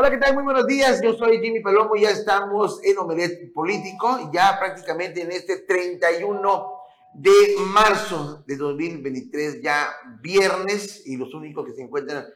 Hola, ¿qué tal? Muy buenos días. Yo soy Jimmy Palomo. Ya estamos en Omelet Político, ya prácticamente en este 31 de marzo de 2023, ya viernes, y los únicos que se encuentran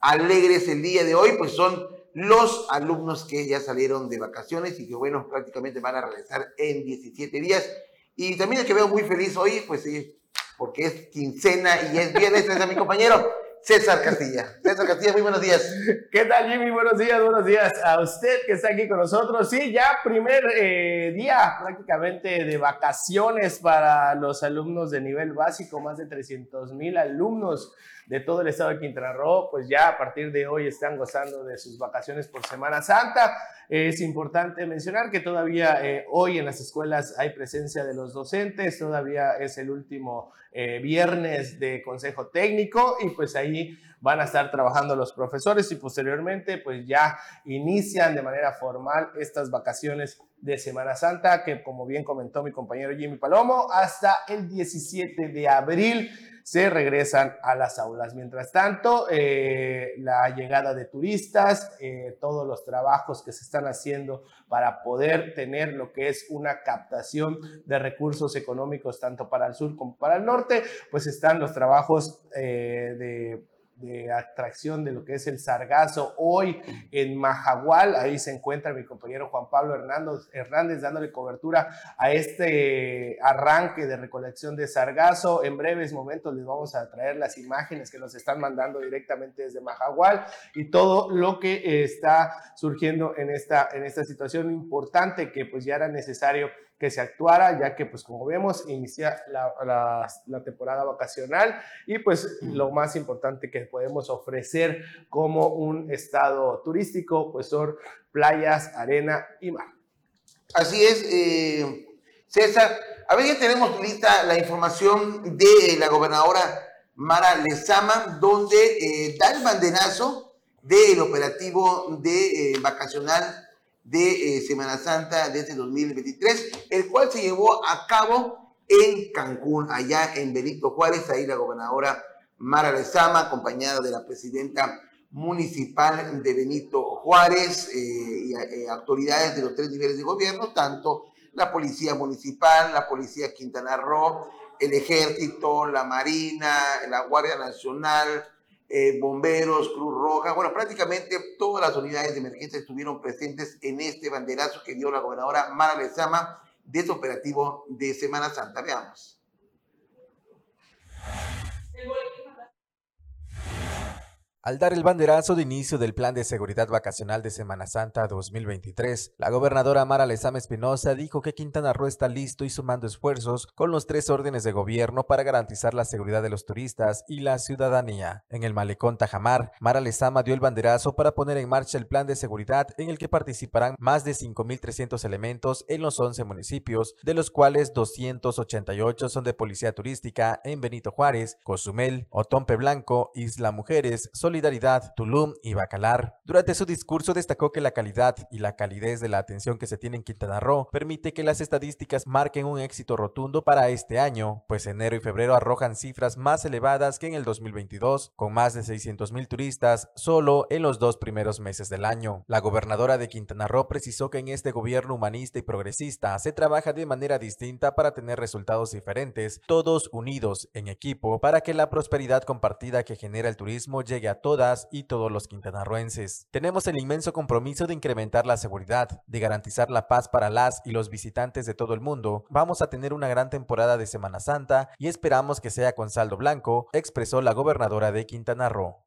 alegres el día de hoy, pues son los alumnos que ya salieron de vacaciones y que, bueno, prácticamente van a regresar en 17 días. Y también el que veo muy feliz hoy, pues sí, porque es quincena y es viernes, es a mi compañero César Castilla. César Castilla, muy buenos días. ¿Qué tal, Jimmy? Buenos días, buenos días a usted que está aquí con nosotros. Sí, ya primer eh, día prácticamente de vacaciones para los alumnos de nivel básico, más de 300 mil alumnos de todo el estado de Quintana pues ya a partir de hoy están gozando de sus vacaciones por Semana Santa. Es importante mencionar que todavía eh, hoy en las escuelas hay presencia de los docentes, todavía es el último eh, viernes de consejo técnico y pues ahí van a estar trabajando los profesores y posteriormente pues ya inician de manera formal estas vacaciones de Semana Santa que como bien comentó mi compañero Jimmy Palomo, hasta el 17 de abril se regresan a las aulas. Mientras tanto, eh, la llegada de turistas, eh, todos los trabajos que se están haciendo para poder tener lo que es una captación de recursos económicos tanto para el sur como para el norte, pues están los trabajos eh, de de atracción de lo que es el sargazo hoy en Majagual. Ahí se encuentra mi compañero Juan Pablo Hernández, dándole cobertura a este arranque de recolección de sargazo. En breves momentos les vamos a traer las imágenes que nos están mandando directamente desde Majagual y todo lo que está surgiendo en esta, en esta situación importante que pues ya era necesario que se actuara, ya que pues como vemos inicia la, la, temporada vacacional y pues lo más importante que podemos ofrecer como un estado turístico pues son playas, arena y mar. Así es, eh, César. A ver, ya tenemos lista la información de la gobernadora Mara Lezama, donde eh, da el banderazo del operativo de eh, vacacional de eh, Semana Santa de este 2023, el cual se llevó a cabo en Cancún, allá en Benito Juárez, ahí la gobernadora Mara Lezama, acompañada de la presidenta municipal de Benito Juárez eh, y eh, autoridades de los tres niveles de gobierno, tanto la policía municipal, la policía Quintana Roo, el ejército, la marina, la Guardia Nacional, eh, bomberos, Cruz Roja, bueno, prácticamente todas las unidades de emergencia estuvieron presentes en este banderazo que dio la gobernadora Mara Lezama de este operativo de Semana Santa. Veamos. Al dar el banderazo de inicio del Plan de Seguridad Vacacional de Semana Santa 2023, la gobernadora Mara Lezama Espinosa dijo que Quintana Roo está listo y sumando esfuerzos con los tres órdenes de gobierno para garantizar la seguridad de los turistas y la ciudadanía. En el malecón Tajamar, Mara Lezama dio el banderazo para poner en marcha el plan de seguridad en el que participarán más de 5.300 elementos en los 11 municipios, de los cuales 288 son de policía turística en Benito Juárez, Cozumel, Otompe Blanco, Isla Mujeres, Solidaridad, Tulum y Bacalar. Durante su discurso destacó que la calidad y la calidez de la atención que se tiene en Quintana Roo permite que las estadísticas marquen un éxito rotundo para este año, pues enero y febrero arrojan cifras más elevadas que en el 2022, con más de 600 mil turistas solo en los dos primeros meses del año. La gobernadora de Quintana Roo precisó que en este gobierno humanista y progresista se trabaja de manera distinta para tener resultados diferentes, todos unidos en equipo para que la prosperidad compartida que genera el turismo llegue a todas y todos los quintanarroenses. Tenemos el inmenso compromiso de incrementar la seguridad, de garantizar la paz para las y los visitantes de todo el mundo. Vamos a tener una gran temporada de Semana Santa y esperamos que sea con saldo blanco, expresó la gobernadora de Quintana Roo.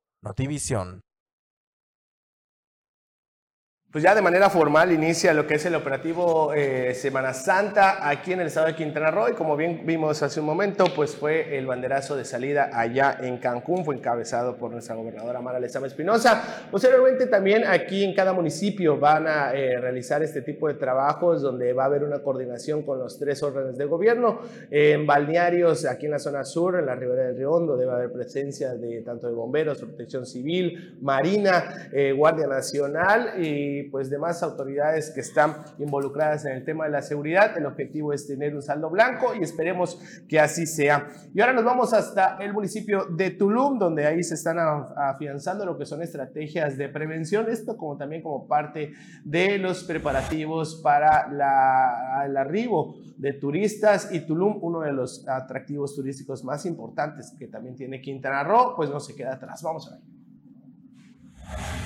Pues ya de manera formal inicia lo que es el operativo eh, Semana Santa aquí en el estado de Quintana Roo y como bien vimos hace un momento, pues fue el banderazo de salida allá en Cancún, fue encabezado por nuestra gobernadora Mara Lezama Espinosa. Posteriormente también aquí en cada municipio van a eh, realizar este tipo de trabajos donde va a haber una coordinación con los tres órdenes de gobierno. en balnearios aquí en la zona sur, en la ribera del Río Hondo, debe haber presencia de tanto de bomberos, protección civil, marina, eh, Guardia Nacional y pues demás autoridades que están involucradas en el tema de la seguridad. El objetivo es tener un saldo blanco y esperemos que así sea. Y ahora nos vamos hasta el municipio de Tulum, donde ahí se están afianzando lo que son estrategias de prevención, esto como también como parte de los preparativos para el arribo de turistas y Tulum, uno de los atractivos turísticos más importantes que también tiene Quintana Roo, pues no se queda atrás. Vamos a ver.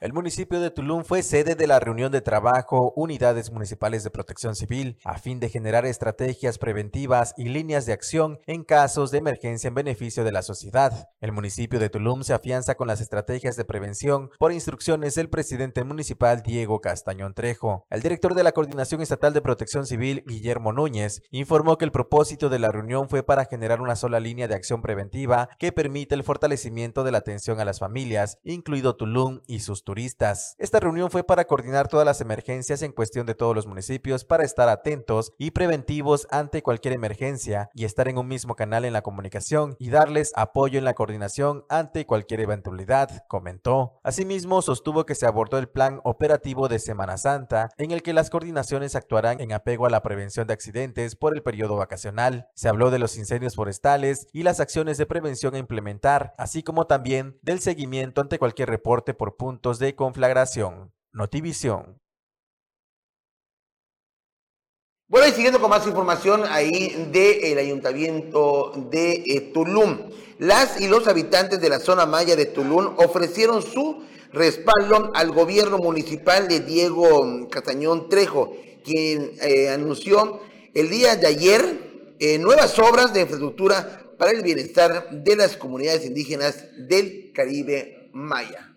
El municipio de Tulum fue sede de la reunión de trabajo Unidades Municipales de Protección Civil a fin de generar estrategias preventivas y líneas de acción en casos de emergencia en beneficio de la sociedad. El municipio de Tulum se afianza con las estrategias de prevención por instrucciones del presidente municipal Diego Castañón Trejo. El director de la Coordinación Estatal de Protección Civil, Guillermo Núñez, informó que el propósito de la reunión fue para generar una sola línea de acción preventiva que permita el fortalecimiento de la atención a las familias, incluido Tulum y sus turistas. Esta reunión fue para coordinar todas las emergencias en cuestión de todos los municipios para estar atentos y preventivos ante cualquier emergencia y estar en un mismo canal en la comunicación y darles apoyo en la coordinación ante cualquier eventualidad, comentó. Asimismo, sostuvo que se abordó el plan operativo de Semana Santa, en el que las coordinaciones actuarán en apego a la prevención de accidentes por el periodo vacacional. Se habló de los incendios forestales y las acciones de prevención a implementar, así como también del seguimiento ante cualquier reporte por puntos de conflagración. Notivisión. Bueno, y siguiendo con más información ahí del ayuntamiento de eh, Tulum. Las y los habitantes de la zona maya de Tulum ofrecieron su respaldo al gobierno municipal de Diego Castañón Trejo, quien eh, anunció el día de ayer eh, nuevas obras de infraestructura para el bienestar de las comunidades indígenas del Caribe Maya.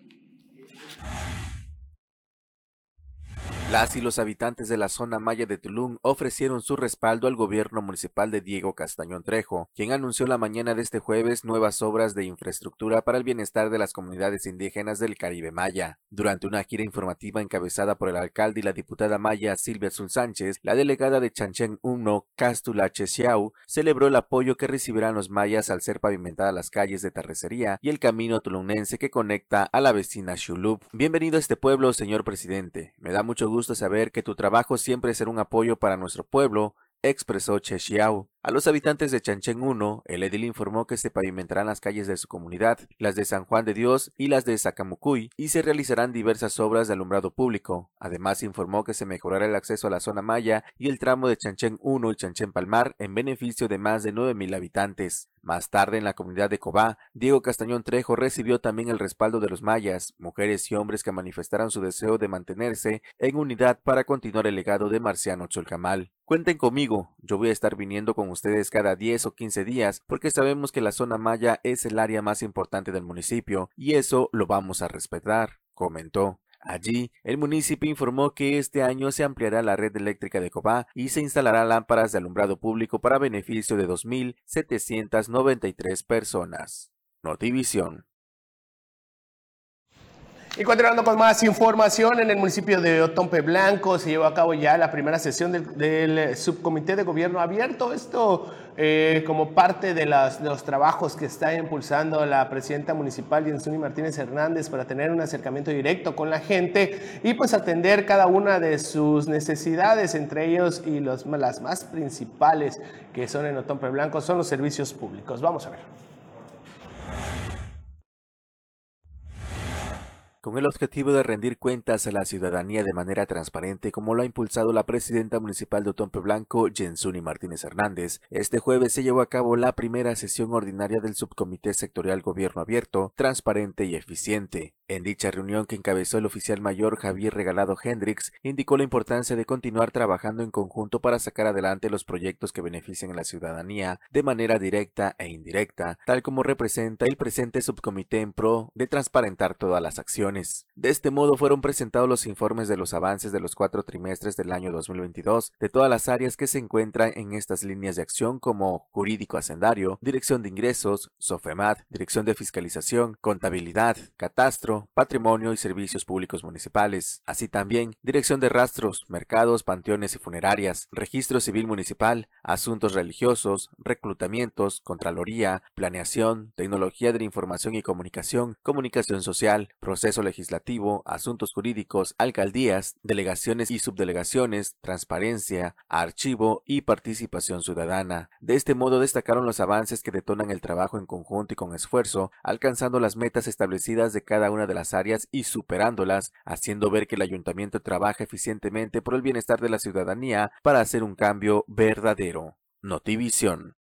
Las y los habitantes de la zona maya de Tulum ofrecieron su respaldo al gobierno municipal de Diego Castañón Trejo, quien anunció la mañana de este jueves nuevas obras de infraestructura para el bienestar de las comunidades indígenas del Caribe Maya. Durante una gira informativa encabezada por el alcalde y la diputada maya Silvia Azul Sánchez, la delegada de Chanchen 1, Castula Chesiau, celebró el apoyo que recibirán los mayas al ser pavimentadas las calles de Terrecería y el camino tulunense que conecta a la vecina Shulup. Bienvenido a este pueblo, señor presidente. Me da mucho gusto gusta saber que tu trabajo siempre será un apoyo para nuestro pueblo, expresó Che Xiao. A los habitantes de Chanchen 1, el edil informó que se pavimentarán las calles de su comunidad, las de San Juan de Dios y las de Zacamucuy, y se realizarán diversas obras de alumbrado público. Además, informó que se mejorará el acceso a la zona maya y el tramo de Chanchen 1 y Chanchen Palmar en beneficio de más de 9.000 habitantes. Más tarde, en la comunidad de Cobá, Diego Castañón Trejo recibió también el respaldo de los mayas, mujeres y hombres que manifestaron su deseo de mantenerse en unidad para continuar el legado de Marciano Cholcamal. Cuenten conmigo, yo voy a estar viniendo con ustedes cada 10 o 15 días porque sabemos que la zona maya es el área más importante del municipio y eso lo vamos a respetar, comentó. Allí, el municipio informó que este año se ampliará la red eléctrica de Cobá y se instalará lámparas de alumbrado público para beneficio de 2.793 personas. Notivisión. Y continuando con más información, en el municipio de Otompe Blanco se llevó a cabo ya la primera sesión del, subcomité de gobierno abierto. Esto eh, como parte de, los trabajos que está impulsando la presidenta municipal Jensuni Martínez Hernández para tener un acercamiento directo con la gente y pues atender cada una de sus necesidades, entre ellos y los, las más principales que son en Otompe Blanco son los servicios públicos. Vamos a ver. Con el objetivo de rendir cuentas a la ciudadanía de manera transparente como lo ha impulsado la presidenta municipal de Otompe Blanco, Jensuni Martínez Hernández. Este jueves se llevó a cabo la primera sesión ordinaria del Subcomité Sectorial Gobierno Abierto, Transparente y Eficiente. En dicha reunión que encabezó el oficial mayor Javier Regalado Hendrix, indicó la importancia de continuar trabajando en conjunto para sacar adelante los proyectos que beneficien a la ciudadanía de manera directa e indirecta, tal como representa el presente subcomité en pro de transparentar todas las acciones de este modo fueron presentados los informes de los avances de los cuatro trimestres del año 2022 de todas las áreas que se encuentran en estas líneas de acción como jurídico hacendario, dirección de ingresos, SOFEMAT, dirección de fiscalización, contabilidad, catastro, patrimonio y servicios públicos municipales, así también dirección de rastros, mercados, panteones y funerarias, registro civil municipal, asuntos religiosos, reclutamientos, contraloría, planeación, tecnología de la información y comunicación, comunicación social, Legislativo, Asuntos Jurídicos, Alcaldías, Delegaciones y Subdelegaciones, Transparencia, Archivo y Participación Ciudadana. De este modo destacaron los avances que detonan el trabajo en conjunto y con esfuerzo, alcanzando las metas establecidas de cada una de las áreas y superándolas, haciendo ver que el ayuntamiento trabaja eficientemente por el bienestar de la ciudadanía para hacer un cambio verdadero. Notivisión.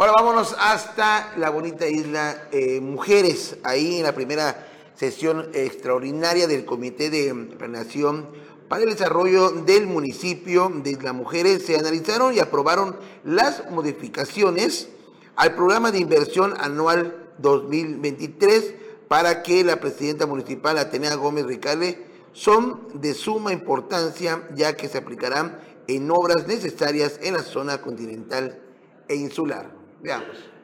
Ahora vámonos hasta la bonita isla eh, Mujeres, ahí en la primera sesión extraordinaria del Comité de Planeación para el Desarrollo del Municipio de Isla Mujeres se analizaron y aprobaron las modificaciones al programa de inversión anual 2023 para que la presidenta municipal Atenea Gómez Ricale son de suma importancia ya que se aplicarán en obras necesarias en la zona continental e insular. Veamos.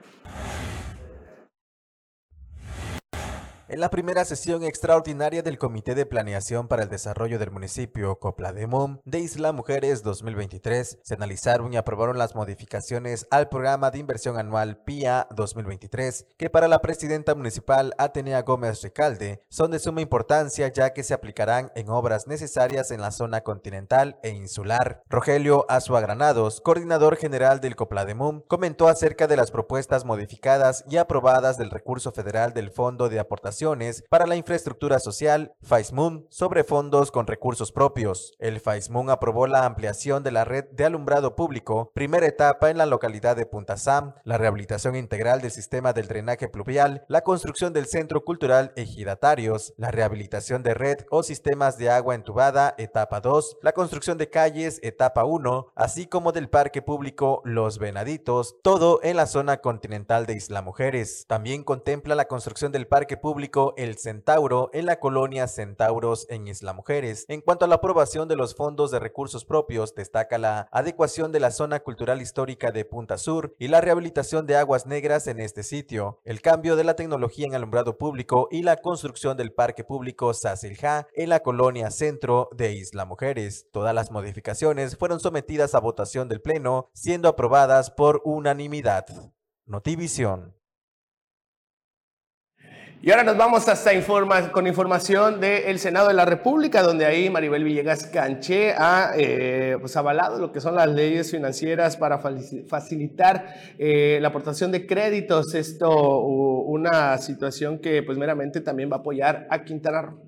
En la primera sesión extraordinaria del Comité de Planeación para el Desarrollo del Municipio Coplademón de Isla Mujeres 2023, se analizaron y aprobaron las modificaciones al programa de inversión anual PIA 2023, que para la presidenta municipal Atenea Gómez Recalde son de suma importancia ya que se aplicarán en obras necesarias en la zona continental e insular. Rogelio Azua Granados, coordinador general del Coplademón, comentó acerca de las propuestas modificadas y aprobadas del recurso federal del Fondo de Aportación para la infraestructura social, FAISMUN, sobre fondos con recursos propios. El FAISMUN aprobó la ampliación de la red de alumbrado público, primera etapa en la localidad de Punta Sam, la rehabilitación integral del sistema del drenaje pluvial, la construcción del centro cultural ejidatarios, la rehabilitación de red o sistemas de agua entubada, etapa 2, la construcción de calles, etapa 1, así como del parque público Los Venaditos, todo en la zona continental de Isla Mujeres. También contempla la construcción del parque público el Centauro en la colonia Centauros en Isla Mujeres. En cuanto a la aprobación de los fondos de recursos propios, destaca la adecuación de la zona cultural histórica de Punta Sur y la rehabilitación de aguas negras en este sitio, el cambio de la tecnología en alumbrado público y la construcción del parque público Sasilja en la colonia Centro de Isla Mujeres. Todas las modificaciones fueron sometidas a votación del Pleno, siendo aprobadas por unanimidad. Notivisión. Y ahora nos vamos hasta informa con información del Senado de la República, donde ahí Maribel Villegas Canché ha eh, pues avalado lo que son las leyes financieras para facilitar eh, la aportación de créditos. Esto, una situación que pues meramente también va a apoyar a Quintana Roo.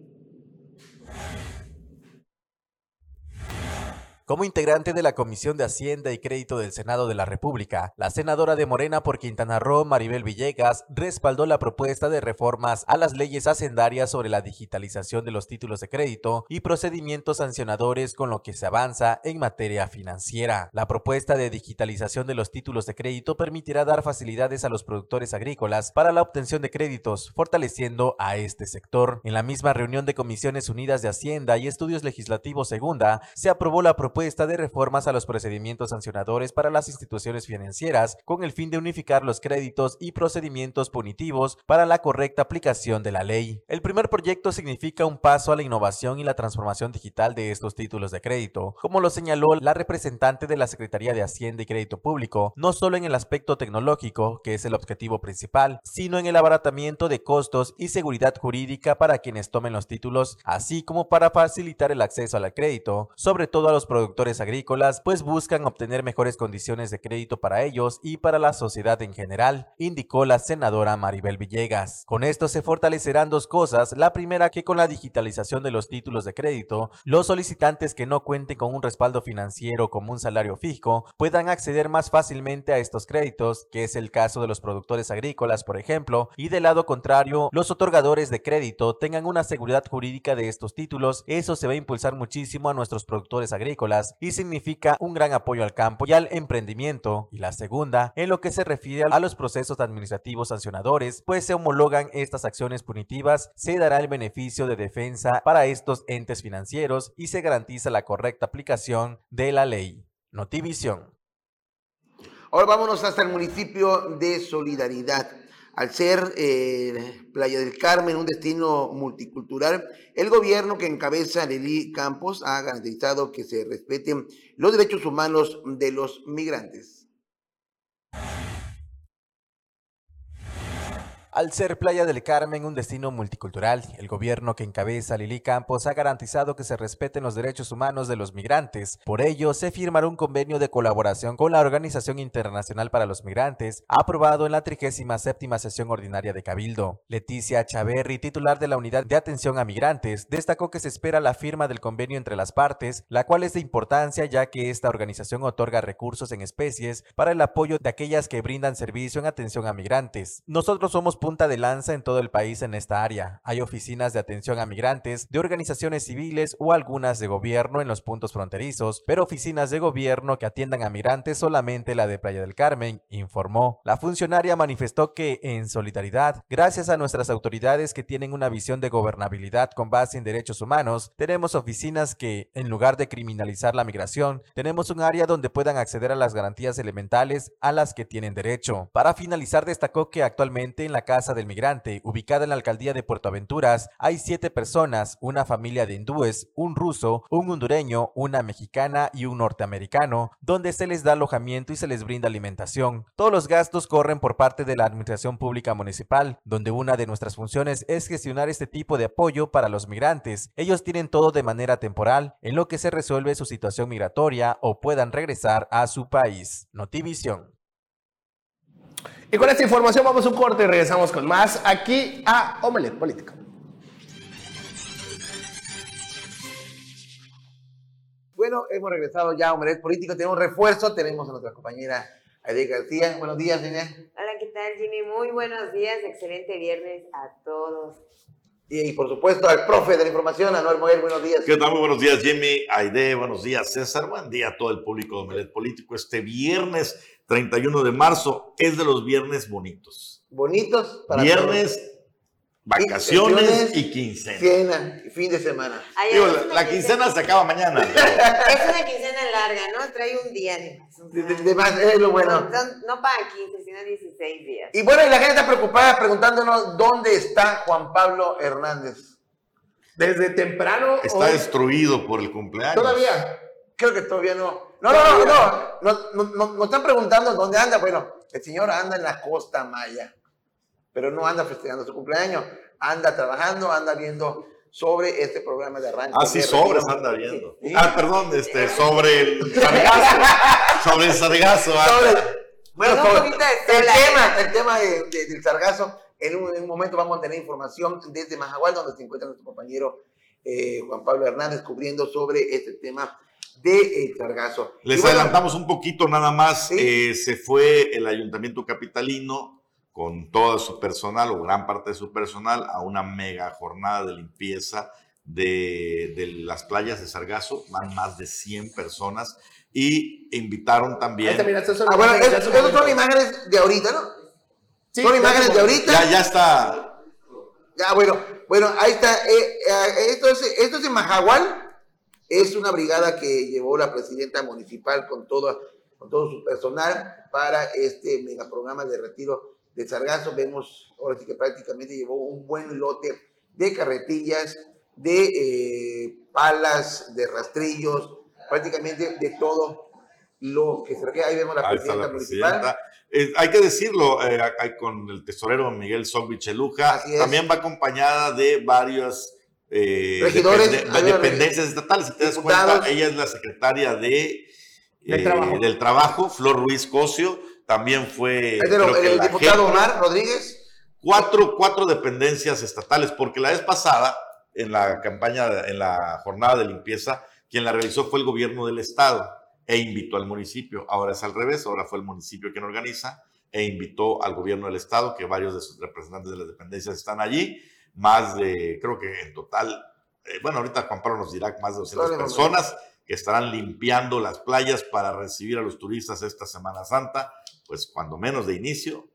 Como integrante de la Comisión de Hacienda y Crédito del Senado de la República, la senadora de Morena por Quintana Roo, Maribel Villegas, respaldó la propuesta de reformas a las leyes hacendarias sobre la digitalización de los títulos de crédito y procedimientos sancionadores con lo que se avanza en materia financiera. La propuesta de digitalización de los títulos de crédito permitirá dar facilidades a los productores agrícolas para la obtención de créditos, fortaleciendo a este sector. En la misma reunión de Comisiones Unidas de Hacienda y Estudios Legislativos Segunda, se aprobó la propuesta de reformas a los procedimientos sancionadores para las instituciones financieras con el fin de unificar los créditos y procedimientos punitivos para la correcta aplicación de la ley. El primer proyecto significa un paso a la innovación y la transformación digital de estos títulos de crédito, como lo señaló la representante de la Secretaría de Hacienda y Crédito Público, no solo en el aspecto tecnológico, que es el objetivo principal, sino en el abaratamiento de costos y seguridad jurídica para quienes tomen los títulos, así como para facilitar el acceso al crédito, sobre todo a los productores productores agrícolas, pues buscan obtener mejores condiciones de crédito para ellos y para la sociedad en general, indicó la senadora Maribel Villegas. Con esto se fortalecerán dos cosas. La primera, que con la digitalización de los títulos de crédito, los solicitantes que no cuenten con un respaldo financiero como un salario fijo puedan acceder más fácilmente a estos créditos, que es el caso de los productores agrícolas, por ejemplo, y del lado contrario, los otorgadores de crédito tengan una seguridad jurídica de estos títulos. Eso se va a impulsar muchísimo a nuestros productores y significa un gran apoyo al campo y al emprendimiento. Y la segunda, en lo que se refiere a los procesos administrativos sancionadores, pues se homologan estas acciones punitivas, se dará el beneficio de defensa para estos entes financieros y se garantiza la correcta aplicación de la ley. Notivisión. Ahora vámonos hasta el municipio de Solidaridad. Al ser eh, Playa del Carmen un destino multicultural, el gobierno que encabeza Lili Campos ha garantizado que se respeten los derechos humanos de los migrantes. Al ser Playa del Carmen un destino multicultural, el gobierno que encabeza Lili Campos ha garantizado que se respeten los derechos humanos de los migrantes. Por ello, se firmará un convenio de colaboración con la Organización Internacional para los Migrantes, aprobado en la 37 sesión ordinaria de Cabildo. Leticia Chaverri, titular de la Unidad de Atención a Migrantes, destacó que se espera la firma del convenio entre las partes, la cual es de importancia ya que esta organización otorga recursos en especies para el apoyo de aquellas que brindan servicio en atención a migrantes. Nosotros somos punta de lanza en todo el país en esta área. Hay oficinas de atención a migrantes, de organizaciones civiles o algunas de gobierno en los puntos fronterizos, pero oficinas de gobierno que atiendan a migrantes solamente la de Playa del Carmen, informó. La funcionaria manifestó que, en solidaridad, gracias a nuestras autoridades que tienen una visión de gobernabilidad con base en derechos humanos, tenemos oficinas que, en lugar de criminalizar la migración, tenemos un área donde puedan acceder a las garantías elementales a las que tienen derecho. Para finalizar, destacó que actualmente en la casa del Migrante, ubicada en la alcaldía de Puerto Aventuras, hay siete personas, una familia de hindúes, un ruso, un hondureño, una mexicana y un norteamericano, donde se les da alojamiento y se les brinda alimentación. Todos los gastos corren por parte de la Administración Pública Municipal, donde una de nuestras funciones es gestionar este tipo de apoyo para los migrantes. Ellos tienen todo de manera temporal, en lo que se resuelve su situación migratoria o puedan regresar a su país. Notivisión. Y con esta información vamos a un corte y regresamos con más aquí a Omelet Político. Bueno, hemos regresado ya a Omelet Político, tenemos refuerzo, tenemos a nuestra compañera Aide García. Buenos días, Aide. Hola, ¿qué tal, Jimmy? Muy buenos días, excelente viernes a todos. Y, por supuesto al profe de la información, Anuel Moguel, buenos días. ¿Qué tal? Muy buenos días, Jimmy, Aide, buenos días, César, buen día a todo el público de Omelet Político. Este viernes 31 de marzo es de los viernes bonitos. Bonitos para Viernes, vacaciones y quincena. Quincena, fin de semana. la, quincena, se acaba mañana. Es una quincena larga, ¿no? Trae un día de más. es lo bueno. No, para 15, sino 16 días. Y bueno, y la gente está preocupada preguntándonos dónde está Juan Pablo Hernández. Desde temprano. Está destruido por el cumpleaños. Todavía. Creo que todavía no. No, no, no, no. Nos, nos, están preguntando dónde anda. Bueno, el señor anda en la costa maya, pero no anda festejando su cumpleaños. Anda trabajando, anda viendo sobre este programa de arranque. Ah, sí, sobre anda viendo. Ah, perdón, este, sobre el sargazo. sobre el sargazo. Ah. bueno, sobre, el tema, el tema del sargazo. En un, en un, momento vamos a tener información desde Majagual, donde se encuentra nuestro compañero eh, Juan Pablo Hernández cubriendo sobre este tema de eh, Sargazo. Les adelantamos un poquito nada más. Eh, se fue el ayuntamiento capitalino con todo su personal o gran parte de su personal a una mega jornada de limpieza de, de las playas de Sargazo. Van más de 100 personas y invitaron también. ah, bueno, esas son imágenes de ahorita, ¿no? Sí, son imágenes de ahorita. Ya, ya está. Ya, bueno, bueno, ahí está. Eh, esto, es, esto es en Majagual. Es una brigada que llevó la presidenta municipal con todo, con todo su personal para este megaprograma de retiro de Sargazo. Vemos ahora sí que prácticamente llevó un buen lote de carretillas, de eh, palas, de rastrillos, prácticamente de todo lo que se requiere. Ahí vemos la presidenta municipal. Eh, hay que decirlo, eh, con el tesorero Miguel Solvich Eluja, también va acompañada de varios eh, Regidores, de, dependencias estatales. Si te das cuenta, ella es la secretaria de, eh, del, trabajo. Flor Ruiz Cosio, también fue... el, diputado Omar Rodríguez. Cuatro, cuatro dependencias estatales, porque la vez pasada, en la campaña, en la jornada de limpieza, quien la realizó fue el gobierno del estado e invitó al municipio. Ahora es al revés, ahora fue el municipio quien organiza e invitó al gobierno del estado, que varios de sus representantes de las dependencias están allí más de, creo que en total, eh, bueno, ahorita Juan Pablo nos dirá más de 200 personas que estarán limpiando las playas para recibir a los turistas esta Semana Santa, pues cuando menos de inicio,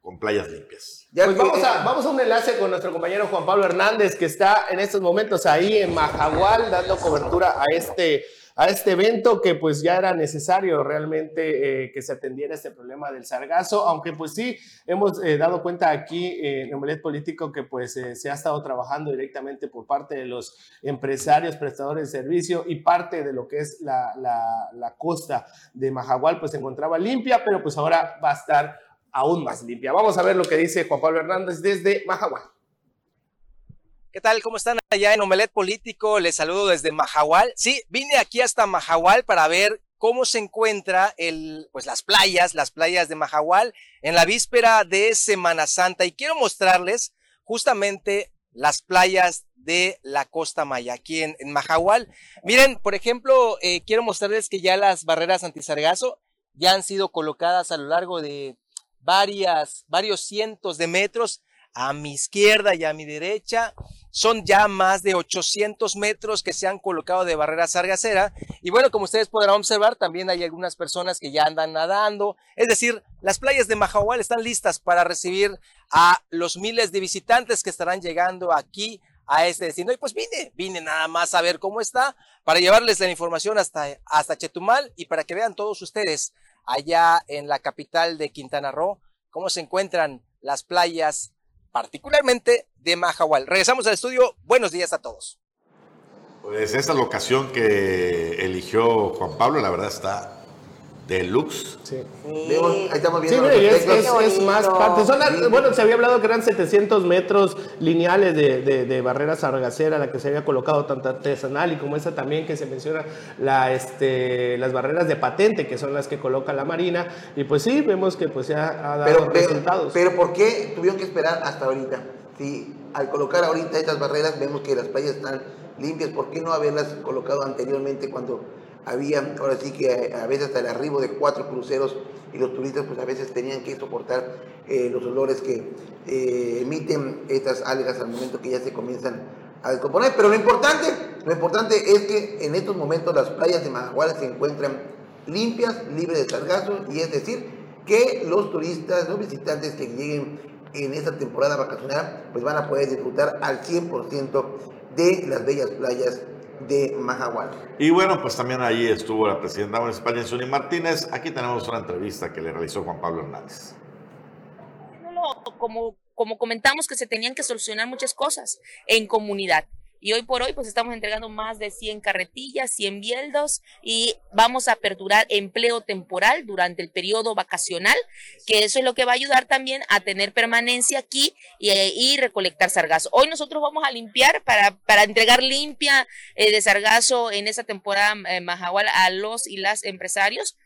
con playas limpias. Pues vamos a, vamos a un enlace con nuestro compañero Juan Pablo Hernández, que está en estos momentos ahí en Majagual dando cobertura a este a este evento que pues ya era necesario realmente eh, que se atendiera este problema del sargazo, aunque pues sí hemos eh, dado cuenta aquí en Omelet Político que pues eh, se ha estado trabajando directamente por parte de los empresarios, prestadores de servicio y parte de lo que es la, la, la costa de Majagual pues se encontraba limpia, pero pues ahora va a estar aún más limpia. Vamos a ver lo que dice Juan Pablo Hernández desde Mahahual. ¿Qué tal? ¿Cómo están allá en Omelet Político? Les saludo desde Mahahual. Sí, vine aquí hasta Mahahual para ver cómo se encuentra el, pues las playas, las playas de Mahahual en la víspera de Semana Santa y quiero mostrarles justamente las playas de la Costa Maya, aquí en, en Mahahual. Miren, por ejemplo, eh, quiero mostrarles que ya las barreras antisargazo ya han sido colocadas a lo largo de varias, varios cientos de metros a mi izquierda y a mi derecha. Son ya más de 800 metros que se han colocado de barrera sargacera. Y bueno, como ustedes podrán observar, también hay algunas personas que ya andan nadando. Es decir, las playas de Mahahual están listas para recibir a los miles de visitantes que estarán llegando aquí a este destino. Y pues vine, vine nada más a ver cómo está para llevarles la información hasta, hasta Chetumal y para que vean todos ustedes allá en la capital de Quintana Roo cómo se encuentran las playas particularmente de Mahahual. Regresamos al estudio. Buenos días a todos. Pues esta locación que eligió Juan Pablo, la verdad está deluxe. Sí. Vemos- ahí estamos Sí, viendo mire, los es, es- es más parte. Son las- bueno, se había hablado que eran 700 metros lineales de, de, de barrera sargacera, la que se había colocado tanto artesanal y como esa también que se menciona, la, este, las barreras de patente, que son las que coloca la Marina. Y pues sí, vemos que pues ya ha dado Pero, pero, resultados. pero ¿por qué tuvieron que esperar hasta ahorita? Si al colocar ahorita estas barreras vemos que las playas están limpias, ¿por qué no haberlas colocado anteriormente cuando había, ahora sí que a veces hasta el arribo de cuatro cruceros y los turistas pues a veces tenían que soportar eh, los olores que eh, emiten estas algas al momento que ya se comienzan a descomponer? Pero lo importante, lo importante es que en estos momentos las playas de Mahahual se encuentran limpias, libres de sargazo, y es decir, que los turistas, los visitantes que lleguen en esta temporada vacacional, pues van a poder disfrutar al 100% de las bellas playas de Mahahual. Y bueno, pues también ahí estuvo la presidenta municipal Yensuni Martínez. Aquí tenemos una entrevista que le realizó Juan Pablo Hernández. como, como comentamos que se tenían que solucionar muchas cosas en comunidad. Y hoy por hoy pues estamos entregando más de 100 carretillas, 100 bieldos y vamos a aperturar empleo temporal durante el periodo vacacional, que eso es lo que va a ayudar también a tener permanencia aquí y, recolectar sargazo. Hoy nosotros vamos a limpiar para, para entregar limpia eh, de sargazo en esta temporada eh, Mahahual a los y las empresarios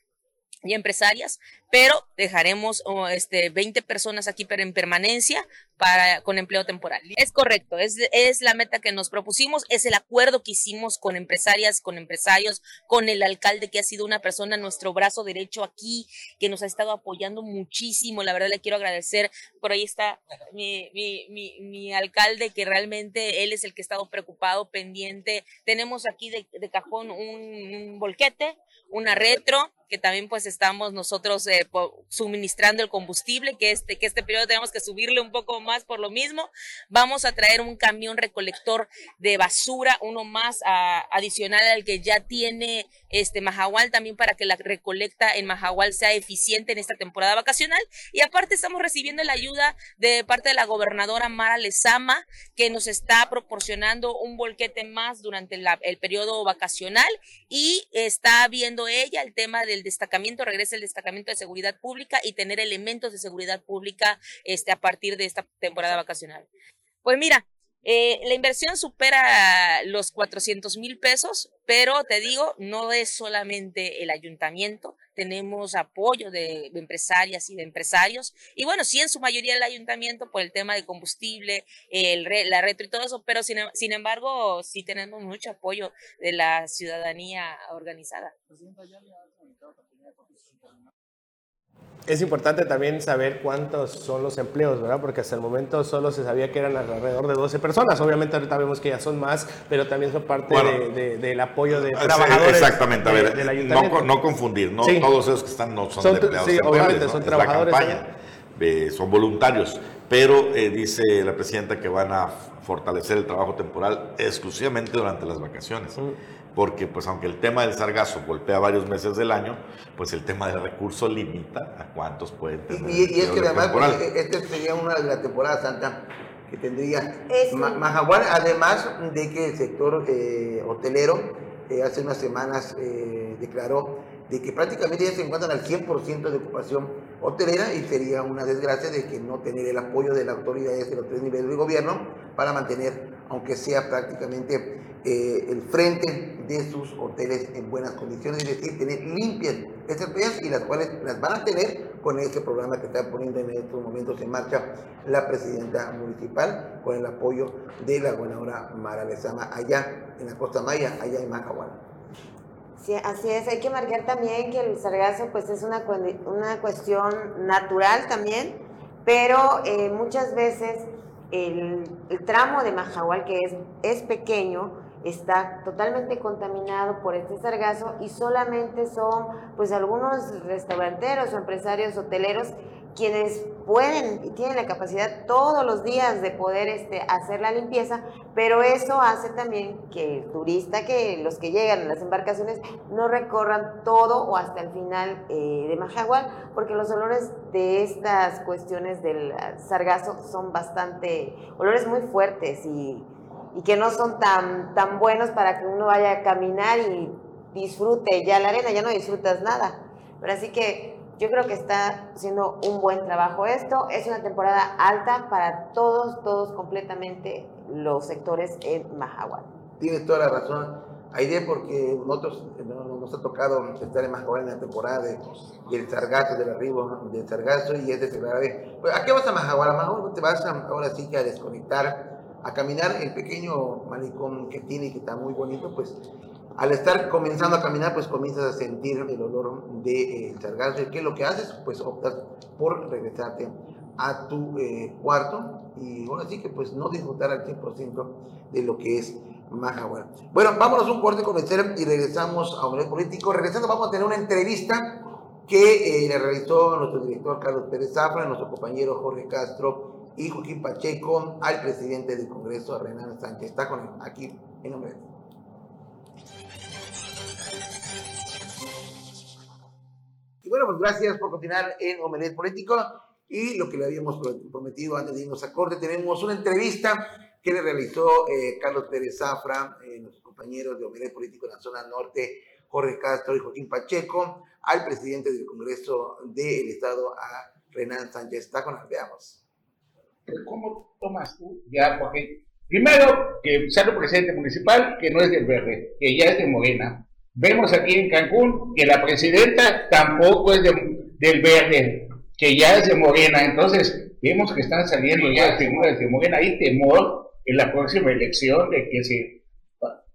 y empresarias, pero dejaremos oh, este, 20 personas aquí pero en permanencia para, con empleo temporal. Es correcto, es, es la meta que nos propusimos, es el acuerdo que hicimos con empresarias, con empresarios, con el alcalde que ha sido una persona, nuestro brazo derecho aquí, que nos ha estado apoyando muchísimo. La verdad le quiero agradecer, por ahí está mi, mi, mi, mi alcalde, que realmente él es el que ha estado preocupado, pendiente. Tenemos aquí de, de cajón un, un volquete, una retro, que también pues estamos nosotros eh, suministrando el combustible, que este, que este periodo tenemos que subirle un poco más por lo mismo. Vamos a traer un camión recolector de basura, uno más a, adicional al que ya tiene este Mahahual, también para que la recolecta en Mahahual sea eficiente en esta temporada vacacional. Y aparte estamos recibiendo la ayuda de parte de la gobernadora Mara Lezama, que nos está proporcionando un volquete más durante la, el periodo vacacional y está viendo ella el tema del destacamiento, regresa el destacamiento de seguridad pública y tener elementos de seguridad pública este, a partir de esta temporada vacacional. Pues mira, eh, la inversión supera los 400 mil pesos, pero te digo, no es solamente el ayuntamiento, tenemos apoyo de, de, empresarias y de empresarios, y bueno, sí en su mayoría el ayuntamiento por el tema de combustible, el re, la retro y todo eso, pero sin, sin, embargo sí tenemos mucho apoyo de la ciudadanía organizada. Es importante también saber cuántos son los empleos, ¿verdad? Porque hasta el momento solo se sabía que eran alrededor de 12 personas. Obviamente ahorita vemos que ya son más, pero también son parte bueno, de, de, del apoyo de trabajadores. Exactamente, a ver, de. No, no confundir, no sí. todos esos que están no son, son empleados Sí, obviamente son es trabajadores. La campaña, eh, son voluntarios, pero eh, dice la presidenta que van a fortalecer el trabajo temporal exclusivamente durante las vacaciones. Mm porque pues aunque el tema del sargazo golpea varios meses del año, pues el tema del recurso limita a cuántos pueden tener. Y, y es que además, pues, este sería una de la temporada santa que tendría Es- Ma- Mahahual, además de que el sector eh, hotelero eh, hace unas semanas eh, declaró de que prácticamente ya se encuentran al 100% de ocupación hotelera y sería una desgracia de que no tener el apoyo de las autoridades de los tres niveles de gobierno para mantener, aunque sea prácticamente eh, el frente de sus hoteles en buenas condiciones, es decir, tener limpias estas playas y las cuales las van a tener con este programa que está poniendo en estos momentos en marcha la presidenta municipal con el apoyo de la gobernadora Mara Lezama allá en la Costa Maya, allá en Macahual. Sí, así es. Hay que marcar también que el sargazo pues es una, una cuestión natural también, pero eh, muchas veces el, el, tramo de Majahual, que es, es pequeño, está totalmente contaminado por este sargazo y solamente son pues algunos restauranteros o empresarios hoteleros quienes pueden y tienen la capacidad todos los días de poder este, hacer la limpieza, pero eso hace también que el turista, que los que llegan a las embarcaciones no recorran todo o hasta el final eh, de Majagual, porque los olores de estas cuestiones del sargazo son bastante, olores muy fuertes y, y que no son tan, tan buenos para que uno vaya a caminar y disfrute ya la arena, ya no disfrutas nada. Pero así que yo creo que está haciendo un buen trabajo esto. Es una temporada alta para todos, todos completamente los sectores en Mahahual. Tienes toda la razón, Aide, porque nosotros nos ha tocado estar en Mahahual en la temporada del sargazo, del arribo del sargazo y es desagradable. Pues, ¿A qué vas a Mahahual? A Mahahual te vas ahora sí que a desconectar, a caminar el pequeño manicón que tiene y que está muy bonito, pues al estar comenzando a caminar, pues comienzas a sentir el olor de eh, sargazo. ¿Y qué es lo que haces? Pues optas por regresarte a tu eh, cuarto y bueno, así que pues no disfrutar al 100% de lo que es Majahual. Bueno, vámonos un corte comercial y regresamos a un político. Regresando vamos a tener una entrevista que eh, le realizó nuestro director Carlos Pérez Zafra, nuestro compañero Jorge Castro y Joaquín Pacheco al presidente del Congreso, Renan Sánchez. Está con él aquí en nombre bueno, pues gracias por continuar en Omelet Político. Y lo que le habíamos prometido antes de irnos a corte, tenemos una entrevista que le realizó eh, Carlos Pérez Zafra, eh, nuestros compañeros de Omelet Político en la zona norte, Jorge Castro y Joaquín Pacheco, al presidente del Congreso del Estado, a Renan Sánchez. Con veamos. ¿Cómo tomas tú ya? Porque primero, que sea el presidente municipal, que no es del verde, que ya es de Morena, Vemos aquí en Cancún que la presidenta tampoco es del verde, que ya es de Morena. Entonces, vemos que están saliendo ya figuras de Morena. Hay temor en la próxima elección de que se,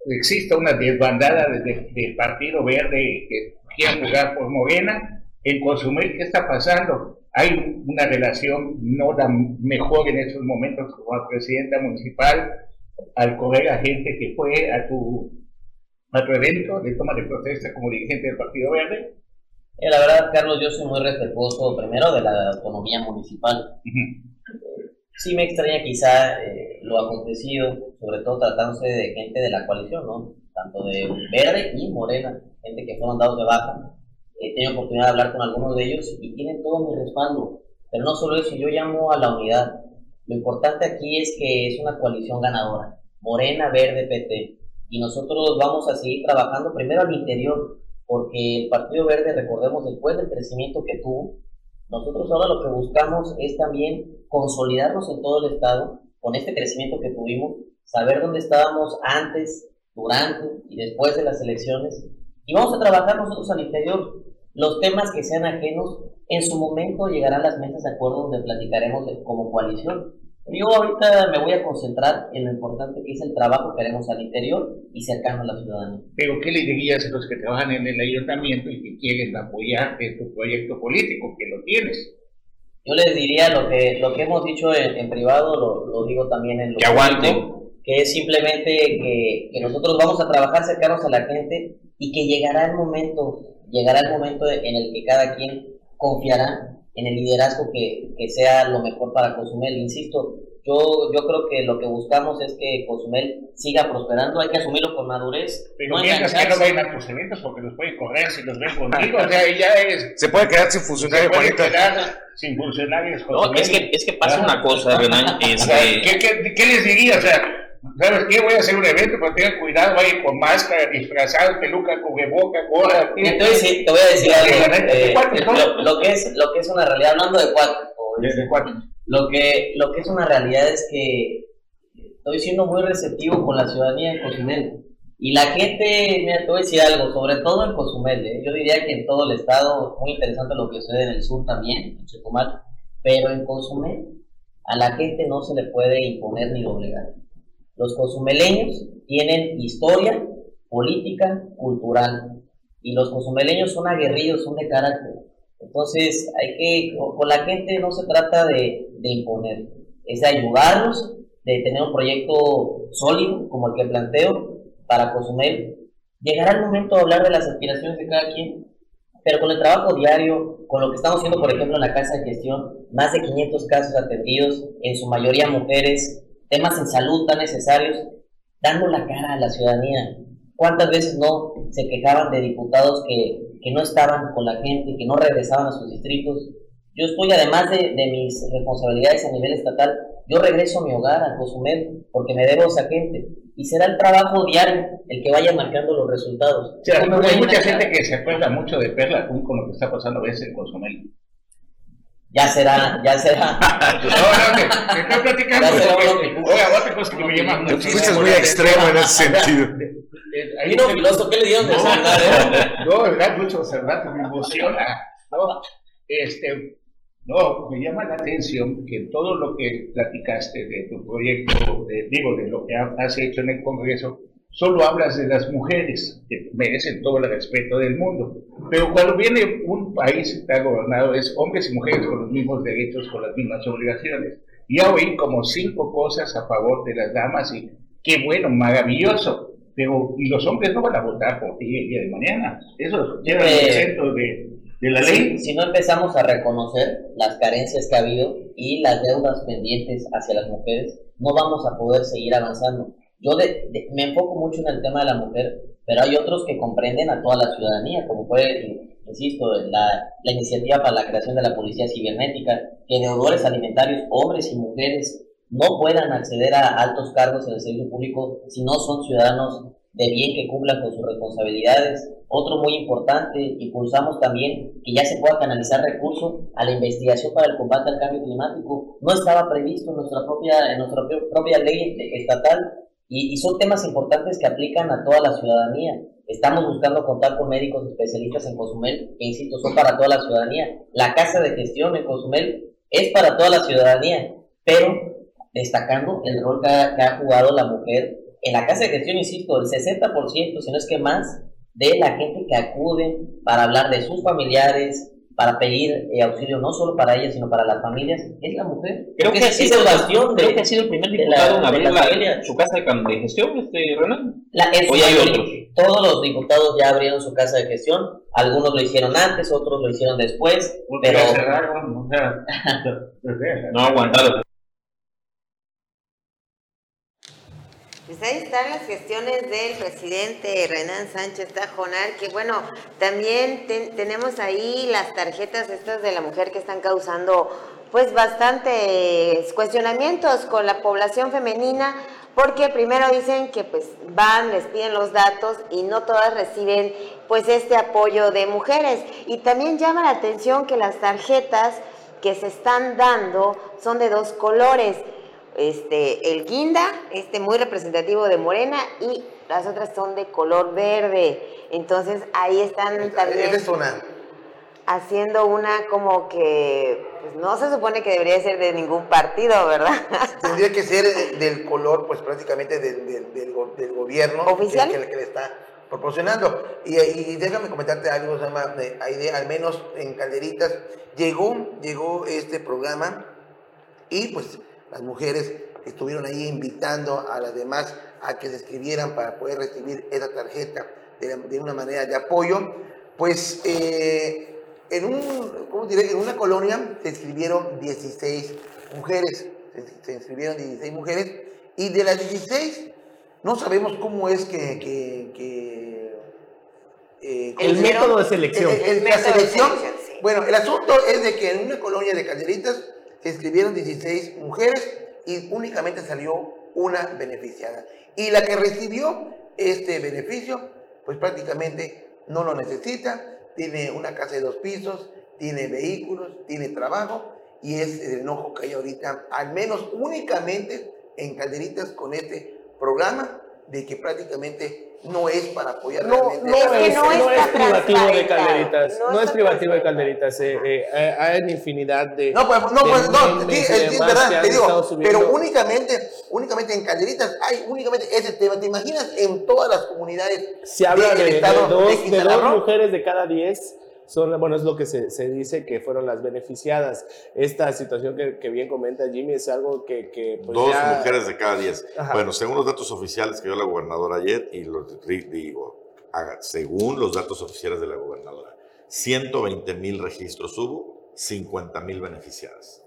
exista una desbandada del Partido Verde que quiera jugar por Morena. En Consumir, ¿qué está pasando? Hay una relación no tan mejor en estos momentos con la presidenta municipal, al colega gente que fue a tu tu evento de toma de protesta como dirigente del Partido Verde? Eh, la verdad, Carlos, yo soy muy respetuoso primero de la autonomía municipal. Sí me extraña quizá eh, lo acontecido, sobre todo tratándose de gente de la coalición, ¿no? Tanto de Verde y Morena, gente que fueron dados de baja. He tenido oportunidad de hablar con algunos de ellos y tienen todo mi respaldo. Pero no solo eso, yo llamo a la unidad. Lo importante aquí es que es una coalición ganadora. Morena, Verde, PT y nosotros vamos a seguir trabajando primero al interior, porque el Partido Verde, recordemos, después del crecimiento que tuvo, nosotros ahora lo que buscamos es también consolidarnos en todo el Estado con este crecimiento que tuvimos, saber dónde estábamos antes, durante y después de las elecciones, y vamos a trabajar nosotros al interior. Los temas que sean ajenos, en su momento llegarán las mesas de acuerdo donde platicaremos como coalición yo ahorita me voy a concentrar en lo importante que es el trabajo que haremos al interior y cercano a la ciudadanía. Pero ¿qué le dirías a los que trabajan en el ayuntamiento y que quieren apoyar tu proyecto político, que lo tienes? Yo les diría lo que, lo que hemos dicho en, privado, lo, lo, digo también en lo que aguante. que es simplemente que, que nosotros vamos a trabajar cercanos a la gente y que llegará el momento, llegará el momento en el que cada quien confiará en el liderazgo que, que sea lo mejor para Cozumel. Insisto, yo, yo creo que lo que buscamos es que Cozumel siga prosperando, hay que asumirlo con madurez. Pero no mientras que no vayan a tus eventos porque los pueden correr si los ven contigo, o sea, ya es... Se puede quedar sin funcionarios, Se puede quedar sin funcionarios. No, es que, es que pasa una cosa, Renan, es ¿qué, qué, qué les diría? O sea, ¿Sabes qué? Voy a hacer un evento, pero tengan cuidado, vayan con máscara, disfrazado, peluca, cubreboca, gorra. Entonces, sí, te voy a decir algo. Eh, lo, lo, que es, lo que es una realidad, hablando de cuatro. Desde cuatro. Lo que, lo que es una realidad es que estoy siendo muy receptivo con la ciudadanía de Cozumel. Y la gente, mira, te voy a decir algo, sobre todo en Cozumel, ¿eh? yo diría que en todo el estado, muy interesante lo que sucede en el sur también, en Chetumal, pero en Cozumel a la gente no se le puede imponer ni doblegar. Los cozumeleños tienen historia, política, cultural, y los cozumeleños son aguerridos, son de carácter. Entonces, hay que, con la gente no se trata de, imponer, es de ayudarlos, de tener un proyecto sólido como el que planteo para Cozumel. Llegará el momento de hablar de las aspiraciones de cada quien, pero con el trabajo diario, con lo que estamos haciendo, por ejemplo, en la Casa de Gestión, más de 500 casos atendidos, en su mayoría mujeres, temas en salud tan necesarios, dando la cara a la ciudadanía. ¿Cuántas veces no se quejaban de diputados que, que no estaban con la gente, que no regresaban a sus distritos? Yo estoy, además de, de mis responsabilidades a nivel estatal, yo regreso a mi hogar, a Cozumel, porque me debo a esa gente. Y será el trabajo diario el que vaya marcando los resultados. Hay mucha gente que se acuerda mucho de Perla con lo que está pasando a veces en Cozumel. Ya será, ya será. no, no, estoy platicando. Oiga, otra cosa que me llama mucho. Fuiste muy extremo en ese sentido. Ahí no, filoso, ¿qué le dieron de no, no, verdad, mucho Cervantes me emociona. No, este, no, me llama la atención que todo lo que platicaste de tu proyecto, digo, de lo que has hecho en el Congreso, solo hablas de las mujeres, que merecen todo el respeto del mundo. Pero cuando viene un país que está gobernado es hombres y mujeres con los mismos derechos, con las mismas obligaciones. Ya oí como cinco cosas a favor de las damas y qué bueno, maravilloso. Pero, y los hombres no van a votar por ti el día de mañana. Eso lleva el centro de, de la ley. Si, si no empezamos a reconocer las carencias que ha habido y las deudas pendientes hacia las mujeres, no vamos a poder seguir avanzando. Yo me enfoco mucho en el tema de la mujer, pero hay otros que comprenden a toda la ciudadanía, como fue, insisto, la, la iniciativa para la creación de la policía cibernética, que deudores alimentarios, hombres y mujeres, no puedan acceder a altos cargos en el servicio público si no son ciudadanos de bien que cumplan con sus responsabilidades. Otro muy importante, impulsamos también que ya se pueda canalizar recursos a la investigación para el combate al cambio climático. No estaba previsto en nuestra propia, en nuestra propia ley estatal y, son temas importantes que aplican a toda la ciudadanía. Estamos buscando contar con médicos especialistas en Cozumel, que insisto, son para toda la ciudadanía. La casa de gestión en Cozumel es para toda la ciudadanía, pero destacando el rol que ha, que ha jugado la mujer. En la casa de gestión, insisto, el 60%, si no es que más, de la gente que acude para hablar de sus familiares, para pedir eh, auxilio no solo para ellas, sino para las familias, es la mujer. Creo que, ha sido, de, creo que ha sido el primer diputado en abrir la, su casa de, gestión, este, Renan. La, ¿O ya hay otros? Todos los diputados ya abrieron su casa de gestión, algunos lo hicieron antes, otros lo hicieron después, pero... no aguantaron. Pues ahí están las gestiones del presidente Renan Sánchez Tajonar, que bueno, también tenemos ahí las tarjetas estas de la mujer que están causando pues bastantes cuestionamientos con la población femenina, porque primero dicen que pues van, les piden los datos y no todas reciben pues este apoyo de mujeres. Y también llama la atención que las tarjetas que se están dando son de dos colores este, el guinda, este muy representativo de morena, y las otras son de color verde. Entonces ahí están también haciendo una como que pues, no se supone que debería ser de ningún partido, ¿verdad? Tendría que ser del color, pues prácticamente del, del, gobierno oficial que, le está proporcionando. Y, déjame comentarte algo, se llama, al menos en Calderitas, llegó, llegó este programa y pues las mujeres estuvieron ahí invitando a las demás a que se escribieran para poder recibir esa tarjeta de, una manera de apoyo. Pues eh, en, un, ¿cómo diré? en una colonia se inscribieron 16 mujeres, se, inscribieron 16 mujeres y de las 16 no sabemos cómo es que... que, eh, el, método de selección. El, la selección, Bueno, el asunto es de que en una colonia de calderitas se inscribieron 16 mujeres y únicamente salió una beneficiada. Y la que recibió este beneficio, pues prácticamente no lo necesita, tiene una casa de dos pisos, tiene vehículos, tiene trabajo y es el enojo que hay ahorita, al menos únicamente en Calderitas con este programa, de que prácticamente no es para apoyar no, realmente. No, a- es, no no está es privativo de Calderitas. No No, es privativo de. Calderitas. eh, eh, hay una infinidad de. No, pues, no, de pues, no, es, verdad, que te digo, pero únicamente, únicamente en Calderitas hay únicamente ese tema. ¿Te imaginas en todas las comunidades Se habla de, de estado dos, de dos mujeres de cada diez. Son, bueno, es lo que se, se dice que fueron las beneficiadas. Esta situación que, que bien comenta Jimmy es algo que, que pues Dos ya- mujeres de cada diez. Ajá. Bueno, según los datos oficiales que dio la gobernadora ayer, y los digo, según los datos oficiales de la gobernadora, 120 mil registros hubo, 50 mil beneficiadas.